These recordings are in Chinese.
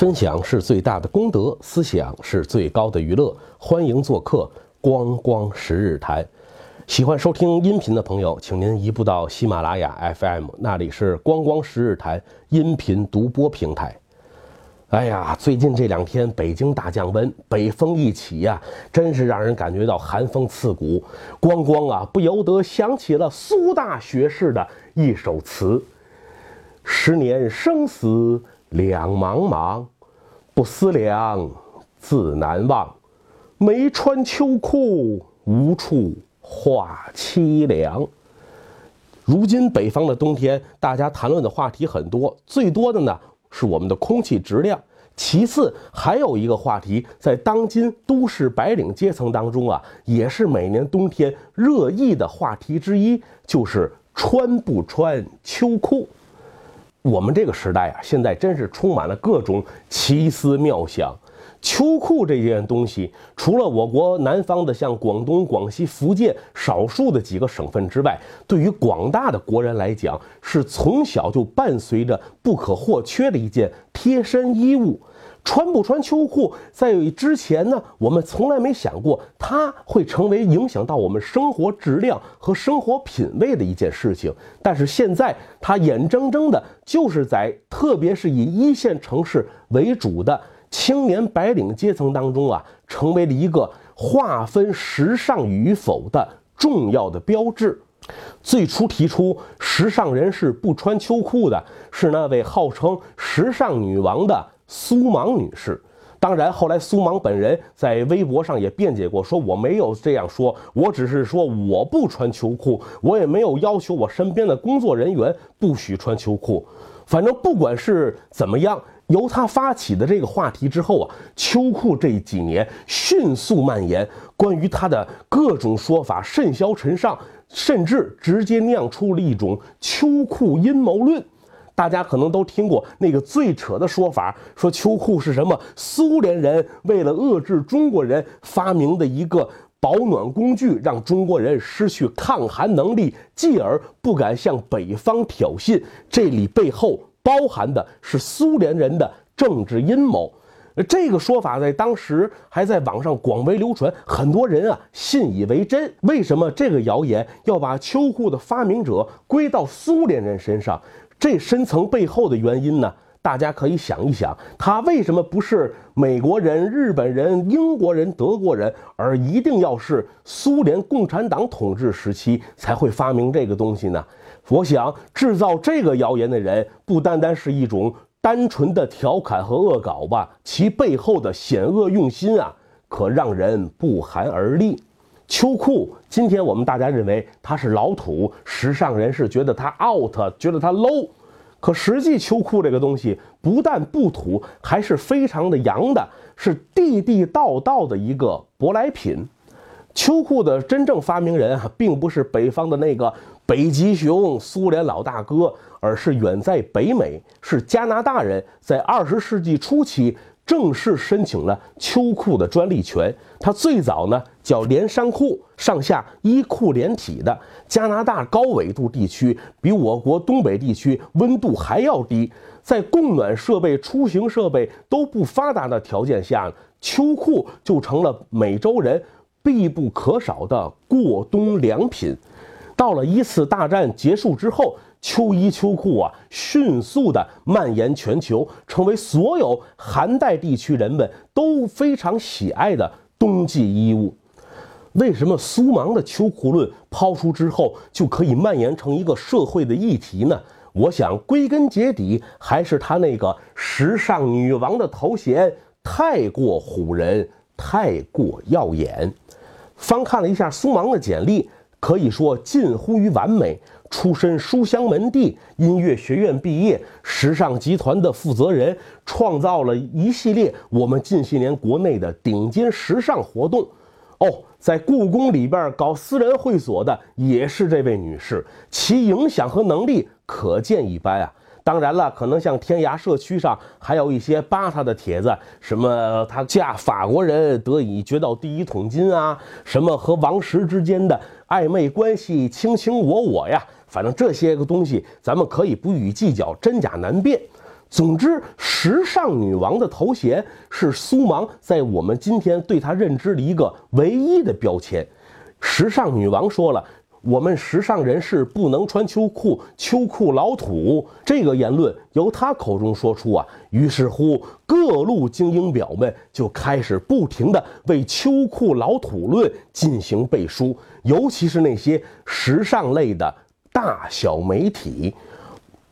分享是最大的功德，思想是最高的娱乐。欢迎做客光光十日谈。喜欢收听音频的朋友，请您移步到喜马拉雅 FM，那里是光光十日谈音频独播平台。哎呀，最近这两天北京大降温，北风一起呀，真是让人感觉到寒风刺骨。光光啊，不由得想起了苏大学士的一首词：“十年生死两茫茫，不思量，自难忘。没穿秋裤，无处话凄凉。”如今北方的冬天，大家谈论的话题很多，最多的呢。是我们的空气质量。其次，还有一个话题，在当今都市白领阶层当中啊，也是每年冬天热议的话题之一，就是穿不穿秋裤。我们这个时代啊，现在真是充满了各种奇思妙想。秋裤这件东西，除了我国南方的像广东、广西、福建少数的几个省份之外，对于广大的国人来讲，是从小就伴随着不可或缺的一件贴身衣物。穿不穿秋裤，在之前呢，我们从来没想过它会成为影响到我们生活质量和生活品味的一件事情。但是现在，它眼睁睁的就是在，特别是以一线城市为主的。青年白领阶层当中啊，成为了一个划分时尚与否的重要的标志。最初提出时尚人士不穿秋裤的是那位号称时尚女王的苏芒女士。当然，后来苏芒本人在微博上也辩解过，说我没有这样说，我只是说我不穿秋裤，我也没有要求我身边的工作人员不许穿秋裤。反正不管是怎么样。由他发起的这个话题之后啊，秋裤这几年迅速蔓延，关于他的各种说法甚嚣尘上，甚至直接酿出了一种秋裤阴谋论。大家可能都听过那个最扯的说法，说秋裤是什么苏联人为了遏制中国人发明的一个保暖工具，让中国人失去抗寒能力，继而不敢向北方挑衅。这里背后。包含的是苏联人的政治阴谋，这个说法在当时还在网上广为流传，很多人啊信以为真。为什么这个谣言要把秋裤的发明者归到苏联人身上？这深层背后的原因呢？大家可以想一想，他为什么不是美国人、日本人、英国人、德国人，而一定要是苏联共产党统治时期才会发明这个东西呢？我想制造这个谣言的人，不单单是一种单纯的调侃和恶搞吧，其背后的险恶用心啊，可让人不寒而栗。秋裤，今天我们大家认为它是老土，时尚人士觉得它 out，觉得它 low，可实际秋裤这个东西不但不土，还是非常的洋的，是地地道道的一个舶来品。秋裤的真正发明人啊，并不是北方的那个北极熊苏联老大哥，而是远在北美，是加拿大人，在二十世纪初期正式申请了秋裤的专利权。它最早呢叫连衫裤，上下衣裤连体的。加拿大高纬度地区比我国东北地区温度还要低，在供暖设备、出行设备都不发达的条件下，秋裤就成了美洲人。必不可少的过冬良品。到了一次大战结束之后，秋衣秋裤啊，迅速的蔓延全球，成为所有寒带地区人们都非常喜爱的冬季衣物。为什么苏芒的秋裤论抛出之后就可以蔓延成一个社会的议题呢？我想归根结底还是他那个时尚女王的头衔太过唬人，太过耀眼。翻看了一下苏芒的简历，可以说近乎于完美。出身书香门第，音乐学院毕业，时尚集团的负责人，创造了一系列我们近些年国内的顶尖时尚活动。哦，在故宫里边搞私人会所的也是这位女士，其影响和能力可见一斑啊。当然了，可能像天涯社区上还有一些扒她的帖子，什么她嫁法国人得以掘到第一桶金啊，什么和王石之间的暧昧关系卿卿我我呀，反正这些个东西咱们可以不予计较，真假难辨。总之，时尚女王的头衔是苏芒在我们今天对她认知的一个唯一的标签。时尚女王说了。我们时尚人士不能穿秋裤，秋裤老土。这个言论由她口中说出啊，于是乎各路精英表们就开始不停的为秋裤老土论进行背书，尤其是那些时尚类的大小媒体。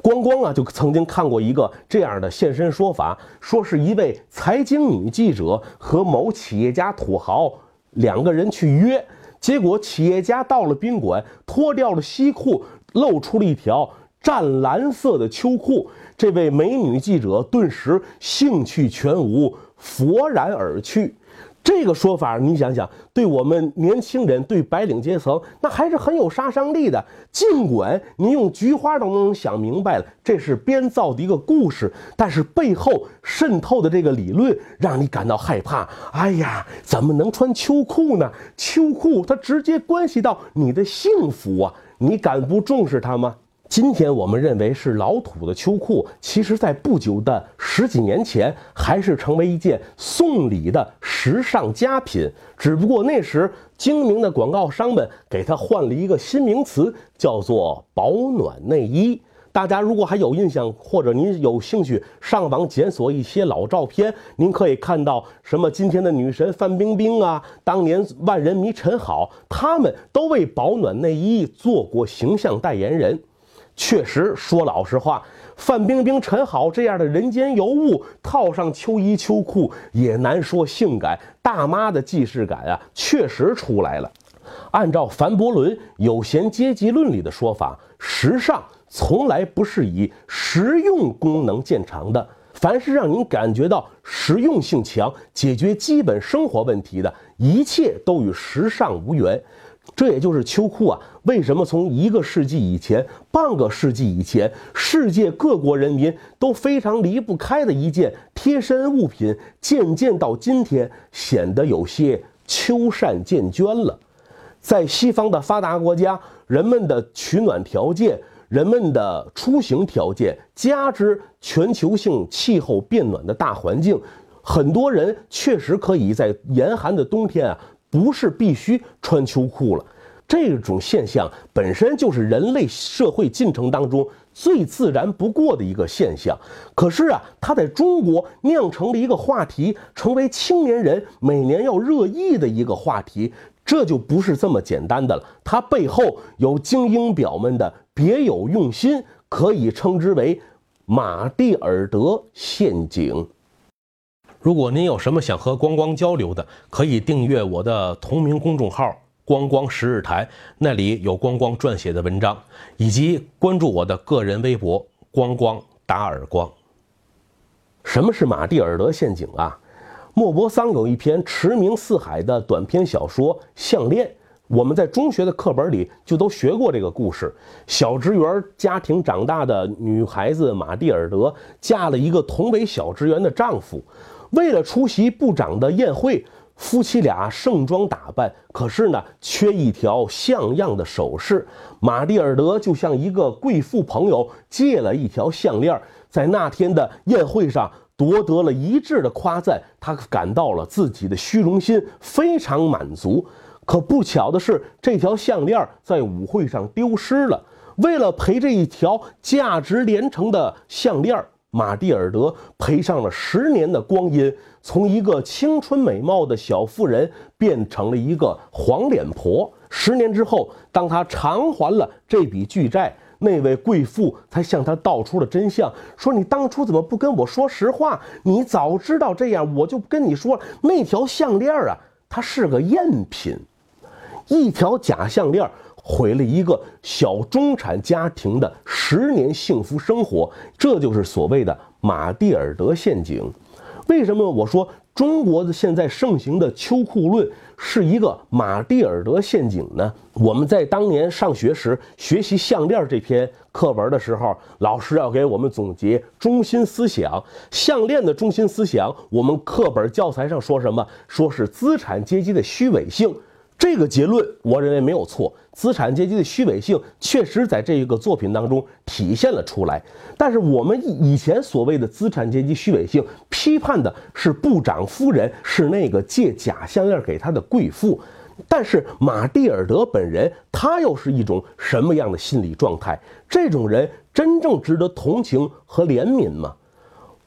光光啊，就曾经看过一个这样的现身说法，说是一位财经女记者和某企业家土豪两个人去约。结果企业家到了宾馆，脱掉了西裤，露出了一条湛蓝色的秋裤。这位美女记者顿时兴趣全无，佛然而去。这个说法，你想想，对我们年轻人，对白领阶层，那还是很有杀伤力的。尽管你用菊花都能想明白了，这是编造的一个故事，但是背后渗透的这个理论，让你感到害怕。哎呀，怎么能穿秋裤呢？秋裤它直接关系到你的幸福啊！你敢不重视它吗？今天我们认为是老土的秋裤，其实，在不久的十几年前，还是成为一件送礼的时尚佳品。只不过那时精明的广告商们给它换了一个新名词，叫做保暖内衣。大家如果还有印象，或者您有兴趣上网检索一些老照片，您可以看到什么今天的女神范冰冰啊，当年万人迷陈好，他们都为保暖内衣做过形象代言人。确实，说老实话，范冰冰、陈好这样的人间尤物，套上秋衣秋裤也难说性感。大妈的既视感啊，确实出来了。按照凡伯伦《有闲阶级论》里的说法，时尚从来不是以实用功能见长的。凡是让您感觉到实用性强、解决基本生活问题的一切，都与时尚无缘。这也就是秋裤啊，为什么从一个世纪以前、半个世纪以前，世界各国人民都非常离不开的一件贴身物品，渐渐到今天显得有些秋善渐捐了。在西方的发达国家，人们的取暖条件、人们的出行条件，加之全球性气候变暖的大环境，很多人确实可以在严寒的冬天啊。不是必须穿秋裤了，这种现象本身就是人类社会进程当中最自然不过的一个现象。可是啊，它在中国酿成了一个话题，成为青年人每年要热议的一个话题，这就不是这么简单的了。它背后有精英表们的别有用心，可以称之为马蒂尔德陷阱。如果您有什么想和光光交流的，可以订阅我的同名公众号“光光十日台”，那里有光光撰写的文章，以及关注我的个人微博“光光打耳光”。什么是马蒂尔德陷阱啊？莫泊桑有一篇驰名四海的短篇小说《项链》，我们在中学的课本里就都学过这个故事。小职员家庭长大的女孩子马蒂尔德，嫁了一个同为小职员的丈夫。为了出席部长的宴会，夫妻俩盛装打扮，可是呢，缺一条像样的首饰。玛蒂尔德就向一个贵妇朋友借了一条项链，在那天的宴会上夺得了一致的夸赞。他感到了自己的虚荣心非常满足。可不巧的是，这条项链在舞会上丢失了。为了赔这一条价值连城的项链。马蒂尔德赔上了十年的光阴，从一个青春美貌的小妇人变成了一个黄脸婆。十年之后，当他偿还了这笔巨债，那位贵妇才向他道出了真相：说你当初怎么不跟我说实话？你早知道这样，我就跟你说，那条项链啊，它是个赝品，一条假项链。毁了一个小中产家庭的十年幸福生活，这就是所谓的马蒂尔德陷阱。为什么我说中国的现在盛行的秋裤论是一个马蒂尔德陷阱呢？我们在当年上学时学习项链这篇课文的时候，老师要给我们总结中心思想。项链的中心思想，我们课本教材上说什么？说是资产阶级的虚伪性。这个结论，我认为没有错。资产阶级的虚伪性确实在这个作品当中体现了出来。但是我们以前所谓的资产阶级虚伪性，批判的是部长夫人，是那个借假项链给他的贵妇。但是马蒂尔德本人，他又是一种什么样的心理状态？这种人真正值得同情和怜悯吗？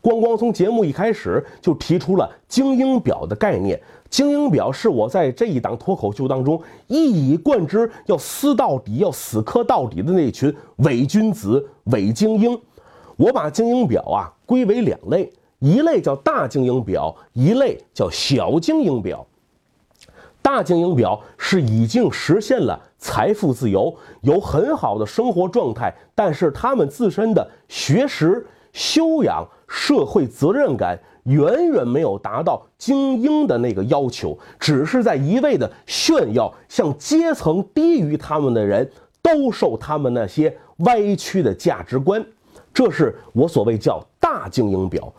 光光从节目一开始就提出了精英表的概念。精英表是我在这一档脱口秀当中一以贯之要撕到底、要死磕到底的那群伪君子、伪精英。我把精英表啊归为两类，一类叫大精英表，一类叫小精英表。大精英表是已经实现了财富自由，有很好的生活状态，但是他们自身的学识、修养、社会责任感。远远没有达到精英的那个要求，只是在一味的炫耀，向阶层低于他们的人都受他们那些歪曲的价值观，这是我所谓叫大精英表。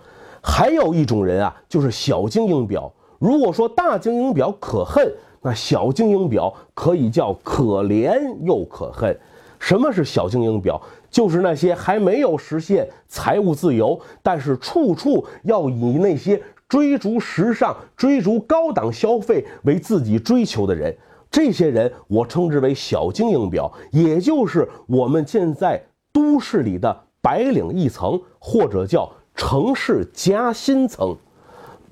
还有一种人啊，就是小精英表。如果说大精英表可恨，那小精英表可以叫可怜又可恨。什么是小精英表？就是那些还没有实现财务自由，但是处处要以那些追逐时尚、追逐高档消费为自己追求的人。这些人我称之为小精英表，也就是我们现在都市里的白领一层，或者叫城市夹心层。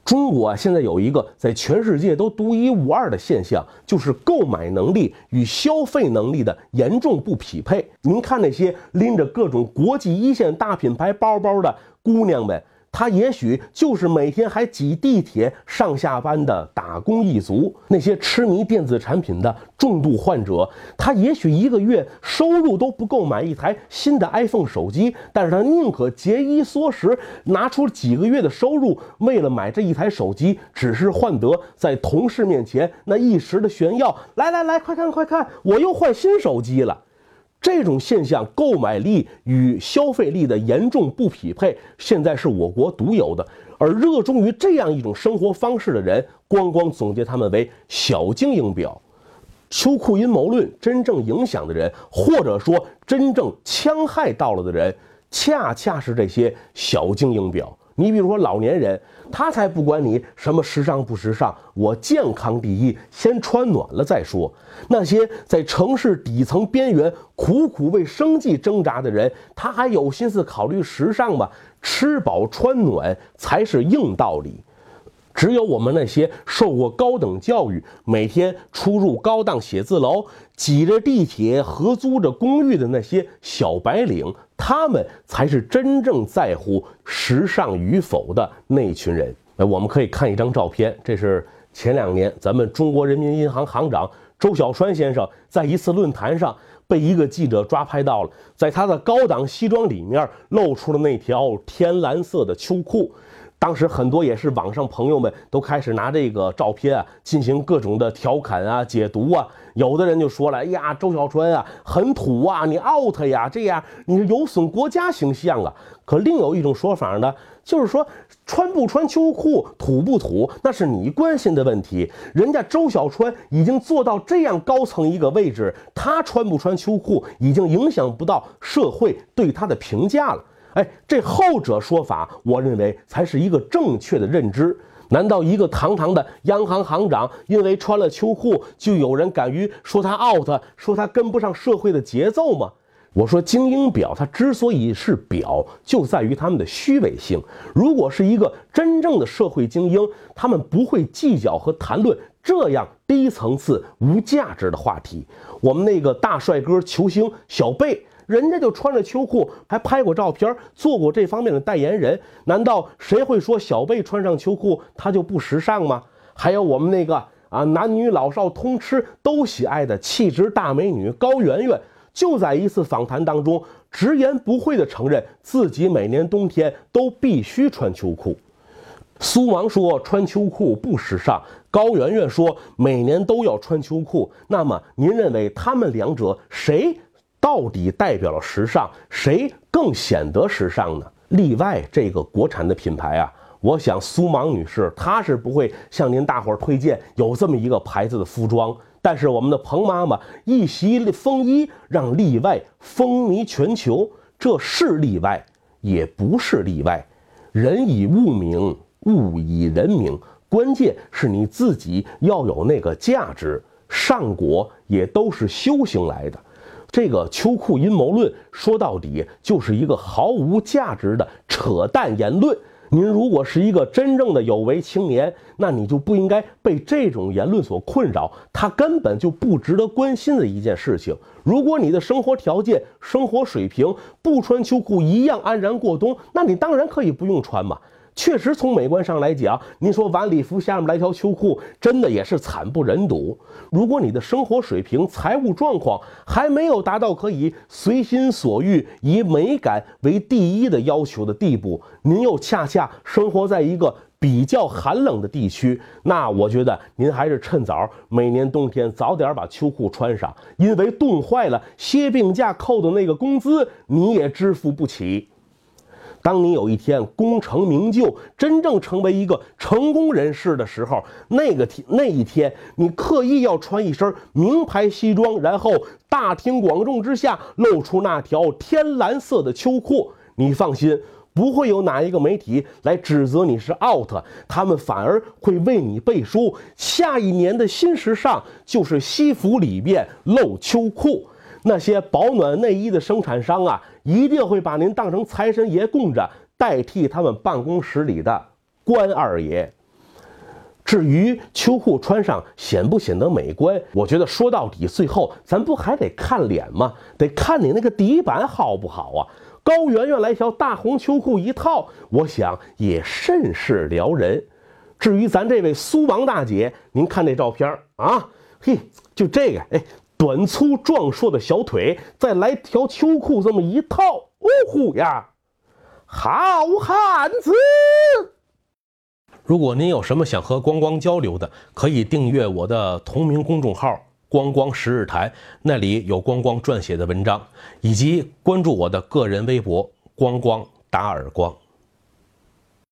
中国啊，现在有一个在全世界都独一无二的现象，就是购买能力与消费能力的严重不匹配。您看那些拎着各种国际一线大品牌包包的姑娘们。他也许就是每天还挤地铁上下班的打工一族，那些痴迷电子产品的重度患者，他也许一个月收入都不够买一台新的 iPhone 手机，但是他宁可节衣缩食，拿出几个月的收入，为了买这一台手机，只是换得在同事面前那一时的炫耀。来来来，快看快看，我又换新手机了。这种现象，购买力与消费力的严重不匹配，现在是我国独有的。而热衷于这样一种生活方式的人，光光总结他们为小精英表。秋裤阴谋论真正影响的人，或者说真正戕害到了的人，恰恰是这些小精英表。你比如说老年人，他才不管你什么时尚不时尚，我健康第一，先穿暖了再说。那些在城市底层边缘苦苦为生计挣扎的人，他还有心思考虑时尚吗？吃饱穿暖才是硬道理。只有我们那些受过高等教育、每天出入高档写字楼、挤着地铁、合租着公寓的那些小白领，他们才是真正在乎时尚与否的那群人。呃，我们可以看一张照片，这是前两年咱们中国人民银行行长周小川先生在一次论坛上被一个记者抓拍到了，在他的高档西装里面露出了那条天蓝色的秋裤。当时很多也是网上朋友们都开始拿这个照片啊进行各种的调侃啊解读啊，有的人就说了，哎呀，周小川啊很土啊，你 out 呀，这样你是有损国家形象啊。可另有一种说法呢，就是说穿不穿秋裤土不土，那是你关心的问题。人家周小川已经做到这样高层一个位置，他穿不穿秋裤已经影响不到社会对他的评价了。哎，这后者说法，我认为才是一个正确的认知。难道一个堂堂的央行行长，因为穿了秋裤，就有人敢于说他 out，说他跟不上社会的节奏吗？我说精英表，它之所以是表，就在于他们的虚伪性。如果是一个真正的社会精英，他们不会计较和谈论这样低层次、无价值的话题。我们那个大帅哥球星小贝。人家就穿着秋裤，还拍过照片，做过这方面的代言人。难道谁会说小贝穿上秋裤他就不时尚吗？还有我们那个啊，男女老少通吃都喜爱的气质大美女高圆圆，就在一次访谈当中直言不讳地承认自己每年冬天都必须穿秋裤。苏芒说穿秋裤不时尚，高圆圆说每年都要穿秋裤。那么您认为他们两者谁？到底代表了时尚，谁更显得时尚呢？例外这个国产的品牌啊，我想苏芒女士她是不会向您大伙儿推荐有这么一个牌子的服装，但是我们的彭妈妈一袭风衣，让例外风靡全球，这是例外，也不是例外。人以物名，物以人名，关键是你自己要有那个价值。上果也都是修行来的。这个秋裤阴谋论说到底就是一个毫无价值的扯淡言论。您如果是一个真正的有为青年，那你就不应该被这种言论所困扰，它根本就不值得关心的一件事情。如果你的生活条件、生活水平不穿秋裤一样安然过冬，那你当然可以不用穿嘛。确实，从美观上来讲，您说晚礼服下面来条秋裤，真的也是惨不忍睹。如果你的生活水平、财务状况还没有达到可以随心所欲、以美感为第一的要求的地步，您又恰恰生活在一个比较寒冷的地区，那我觉得您还是趁早每年冬天早点把秋裤穿上，因为冻坏了，歇病假扣的那个工资你也支付不起。当你有一天功成名就，真正成为一个成功人士的时候，那个天那一天，你刻意要穿一身名牌西装，然后大庭广众之下露出那条天蓝色的秋裤，你放心，不会有哪一个媒体来指责你是 out，他们反而会为你背书。下一年的新时尚就是西服里面露秋裤。那些保暖内衣的生产商啊，一定会把您当成财神爷供着，代替他们办公室里的关二爷。至于秋裤穿上显不显得美观，我觉得说到底，最后咱不还得看脸吗？得看你那个底板好不好啊？高圆圆来条大红秋裤一套，我想也甚是撩人。至于咱这位苏王大姐，您看这照片啊，嘿，就这个，哎。短粗壮硕的小腿，再来条秋裤，这么一套，呜呼呀，好汉子！如果您有什么想和光光交流的，可以订阅我的同名公众号“光光十日谈”，那里有光光撰写的文章，以及关注我的个人微博“光光打耳光”。